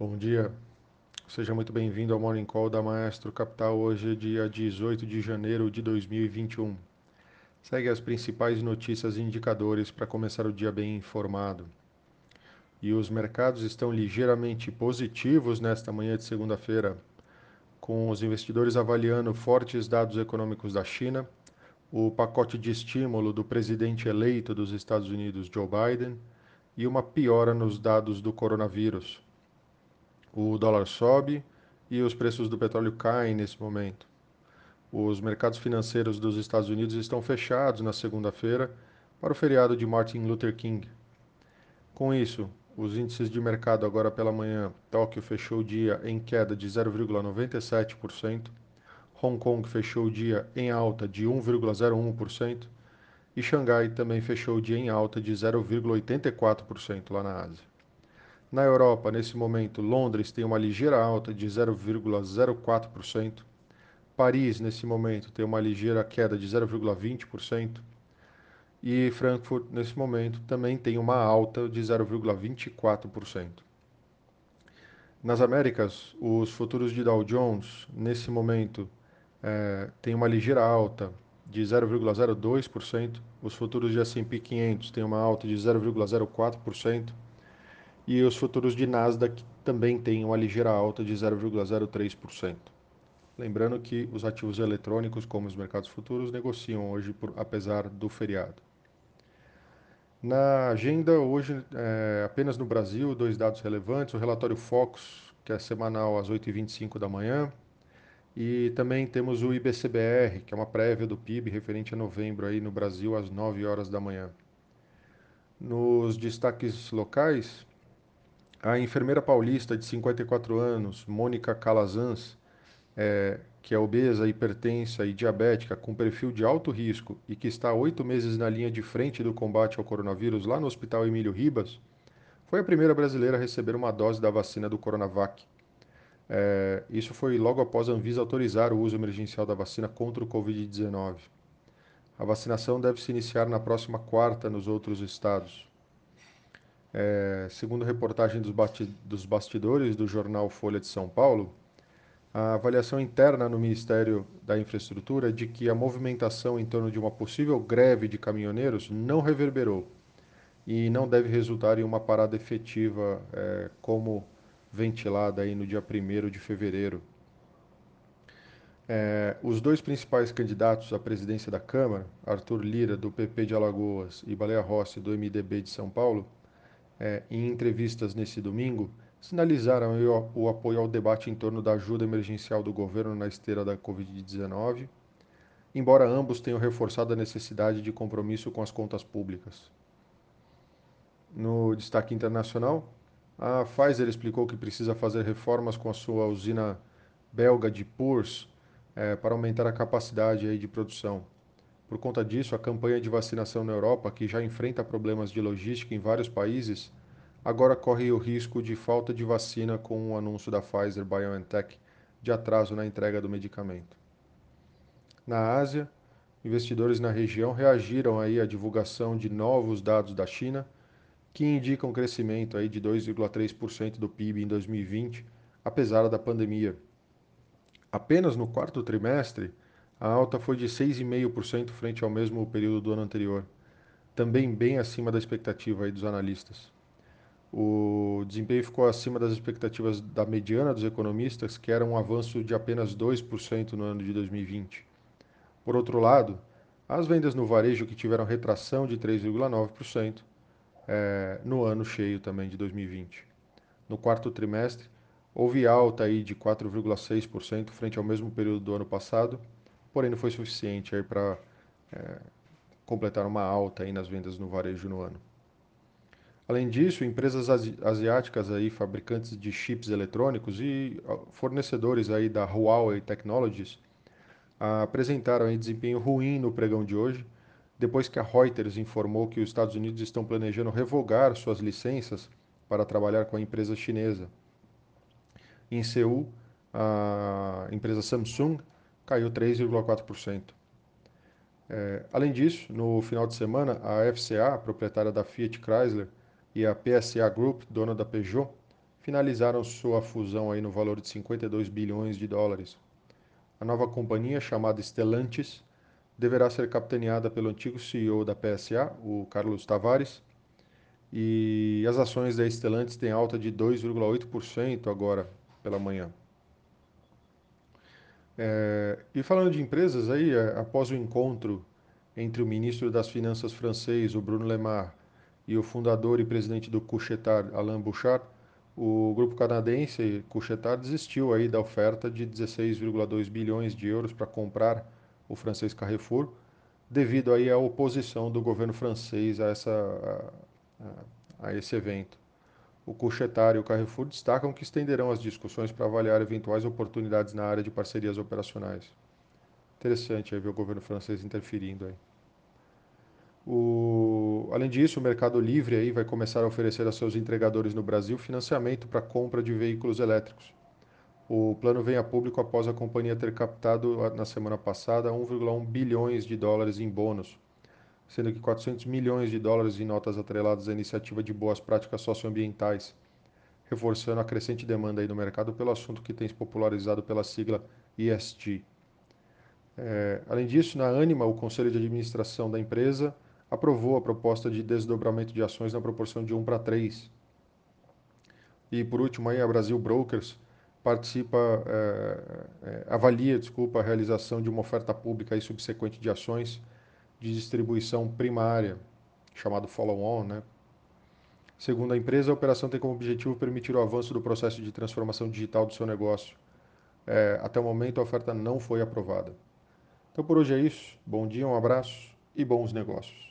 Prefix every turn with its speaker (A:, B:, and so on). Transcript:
A: Bom dia, seja muito bem-vindo ao Morning Call da Maestro Capital. Hoje dia 18 de janeiro de 2021. Segue as principais notícias e indicadores para começar o dia bem informado. E os mercados estão ligeiramente positivos nesta manhã de segunda-feira, com os investidores avaliando fortes dados econômicos da China, o pacote de estímulo do presidente eleito dos Estados Unidos, Joe Biden, e uma piora nos dados do coronavírus o dólar sobe e os preços do petróleo caem nesse momento. Os mercados financeiros dos Estados Unidos estão fechados na segunda-feira para o feriado de Martin Luther King. Com isso, os índices de mercado agora pela manhã, Tóquio fechou o dia em queda de 0,97%, Hong Kong fechou o dia em alta de 1,01% e Xangai também fechou o dia em alta de 0,84% lá na Ásia. Na Europa, nesse momento, Londres tem uma ligeira alta de 0,04%. Paris, nesse momento, tem uma ligeira queda de 0,20%. E Frankfurt, nesse momento, também tem uma alta de 0,24%. Nas Américas, os futuros de Dow Jones, nesse momento, é, tem uma ligeira alta de 0,02%. Os futuros de S&P 500 têm uma alta de 0,04% e os futuros de Nasdaq também têm uma ligeira alta de 0,03%. Lembrando que os ativos eletrônicos, como os mercados futuros, negociam hoje por, apesar do feriado. Na agenda, hoje, é, apenas no Brasil, dois dados relevantes: o relatório Focus, que é semanal às 8h25 da manhã, e também temos o IBCBR, que é uma prévia do PIB referente a novembro aí no Brasil às 9 horas da manhã. Nos destaques locais, a enfermeira paulista de 54 anos, Mônica Calazans, é, que é obesa, hipertensa e diabética com perfil de alto risco e que está há oito meses na linha de frente do combate ao coronavírus lá no Hospital Emílio Ribas, foi a primeira brasileira a receber uma dose da vacina do Coronavac. É, isso foi logo após a Anvisa autorizar o uso emergencial da vacina contra o Covid-19. A vacinação deve se iniciar na próxima quarta nos outros estados. É, segundo reportagem dos, dos bastidores do jornal Folha de São Paulo, a avaliação interna no Ministério da Infraestrutura é de que a movimentação em torno de uma possível greve de caminhoneiros não reverberou e não deve resultar em uma parada efetiva é, como ventilada aí no dia 1 de fevereiro. É, os dois principais candidatos à presidência da Câmara, Arthur Lira, do PP de Alagoas, e Baleia Rossi, do MDB de São Paulo, é, em entrevistas nesse domingo, sinalizaram o, o apoio ao debate em torno da ajuda emergencial do governo na esteira da Covid-19, embora ambos tenham reforçado a necessidade de compromisso com as contas públicas. No destaque internacional, a Pfizer explicou que precisa fazer reformas com a sua usina belga de Purs é, para aumentar a capacidade aí de produção. Por conta disso, a campanha de vacinação na Europa, que já enfrenta problemas de logística em vários países, agora corre o risco de falta de vacina com o anúncio da Pfizer BioNTech de atraso na entrega do medicamento. Na Ásia, investidores na região reagiram aí à divulgação de novos dados da China, que indicam crescimento aí de 2,3% do PIB em 2020, apesar da pandemia. Apenas no quarto trimestre, a alta foi de 6,5% frente ao mesmo período do ano anterior, também bem acima da expectativa aí dos analistas. O desempenho ficou acima das expectativas da mediana dos economistas, que era um avanço de apenas 2% no ano de 2020. Por outro lado, as vendas no varejo que tiveram retração de 3,9% é, no ano cheio também de 2020. No quarto trimestre, houve alta aí de 4,6% frente ao mesmo período do ano passado, porém não foi suficiente aí para é, completar uma alta aí nas vendas no varejo no ano. Além disso, empresas asiáticas aí, fabricantes de chips eletrônicos e fornecedores aí da Huawei Technologies apresentaram aí desempenho ruim no pregão de hoje, depois que a Reuters informou que os Estados Unidos estão planejando revogar suas licenças para trabalhar com a empresa chinesa. Em Seul, a empresa Samsung caiu 3,4%. É, além disso, no final de semana, a FCA, proprietária da Fiat Chrysler, e a PSA Group, dona da Peugeot, finalizaram sua fusão aí no valor de 52 bilhões de dólares. A nova companhia, chamada Stellantis, deverá ser capitaneada pelo antigo CEO da PSA, o Carlos Tavares, e as ações da Stellantis têm alta de 2,8% agora pela manhã. É, e falando de empresas aí, é, após o encontro entre o ministro das Finanças francês, o Bruno Le Maire, e o fundador e presidente do Couchetard, Alain Bouchard, o grupo canadense Couchetard desistiu aí da oferta de 16,2 bilhões de euros para comprar o francês Carrefour, devido aí à oposição do governo francês a, essa, a, a esse evento. O Couchetard e o Carrefour destacam que estenderão as discussões para avaliar eventuais oportunidades na área de parcerias operacionais. Interessante aí ver o governo francês interferindo aí. O, além disso, o Mercado Livre aí vai começar a oferecer a seus entregadores no Brasil financiamento para compra de veículos elétricos. O plano vem a público após a companhia ter captado na semana passada 1,1 bilhões de dólares em bônus, sendo que 400 milhões de dólares em notas atreladas à iniciativa de boas práticas socioambientais, reforçando a crescente demanda aí no mercado pelo assunto que tem se popularizado pela sigla ESG. É, além disso, na Anima, o conselho de administração da empresa aprovou a proposta de desdobramento de ações na proporção de 1 para 3. E por último, aí, a Brasil Brokers participa, é, é, avalia, desculpa, a realização de uma oferta pública e subsequente de ações de distribuição primária, chamado follow-on, né? Segundo a empresa, a operação tem como objetivo permitir o avanço do processo de transformação digital do seu negócio. É, até o momento, a oferta não foi aprovada. Então, por hoje é isso. Bom dia, um abraço e bons negócios.